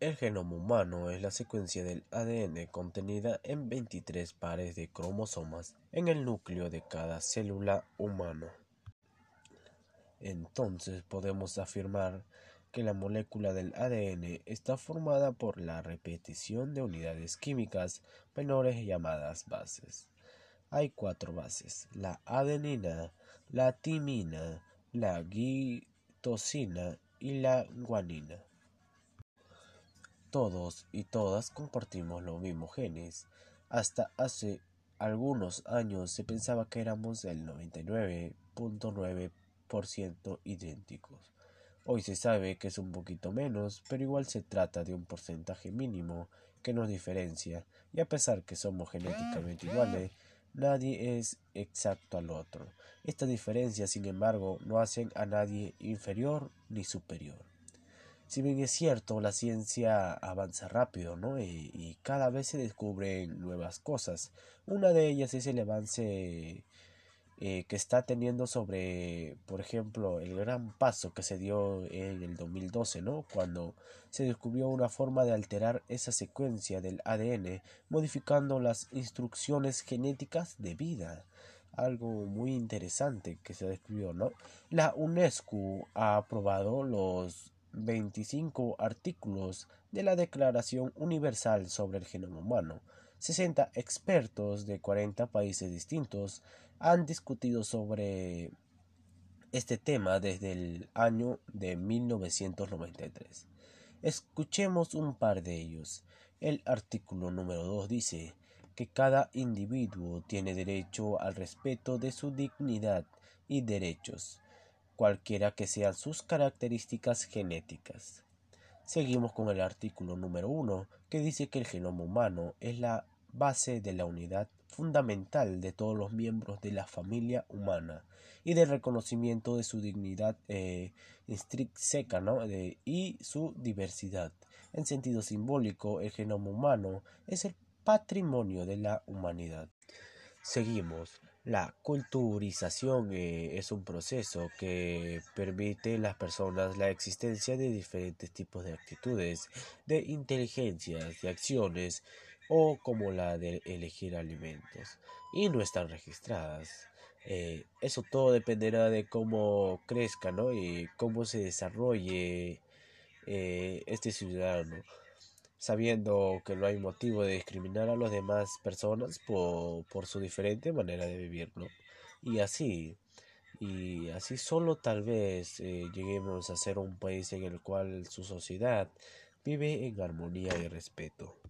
El genoma humano es la secuencia del ADN contenida en 23 pares de cromosomas en el núcleo de cada célula humana. Entonces podemos afirmar que la molécula del ADN está formada por la repetición de unidades químicas menores llamadas bases. Hay cuatro bases, la adenina, la timina, la guitosina y la guanina. Todos y todas compartimos los mismos genes. Hasta hace algunos años se pensaba que éramos el 99.9% idénticos. Hoy se sabe que es un poquito menos, pero igual se trata de un porcentaje mínimo que nos diferencia, y a pesar que somos genéticamente iguales, nadie es exacto al otro. Estas diferencias, sin embargo, no hacen a nadie inferior ni superior. Si bien es cierto, la ciencia avanza rápido, ¿no? Y, cada vez se descubren nuevas cosas. Una de ellas es el avance eh, que está teniendo sobre, por ejemplo, el gran paso que se dio en el 2012, ¿no? Cuando se descubrió una forma de alterar esa secuencia del ADN, modificando las instrucciones genéticas de vida algo muy interesante que se descubrió, ¿no? La UNESCO ha aprobado los 25 artículos de la Declaración Universal sobre el Genoma Humano. 60 expertos de 40 países distintos han discutido sobre este tema desde el año de 1993. Escuchemos un par de ellos. El artículo número 2 dice que cada individuo tiene derecho al respeto de su dignidad y derechos cualquiera que sean sus características genéticas. Seguimos con el artículo número 1, que dice que el genoma humano es la base de la unidad fundamental de todos los miembros de la familia humana y del reconocimiento de su dignidad eh, ¿no? y su diversidad. En sentido simbólico, el genoma humano es el patrimonio de la humanidad. Seguimos. La culturización eh, es un proceso que permite a las personas la existencia de diferentes tipos de actitudes, de inteligencias, de acciones o como la de elegir alimentos y no están registradas. Eh, eso todo dependerá de cómo crezca ¿no? y cómo se desarrolle eh, este ciudadano sabiendo que no hay motivo de discriminar a las demás personas por, por su diferente manera de vivir, ¿no? Y así, y así solo tal vez eh, lleguemos a ser un país en el cual su sociedad vive en armonía y respeto.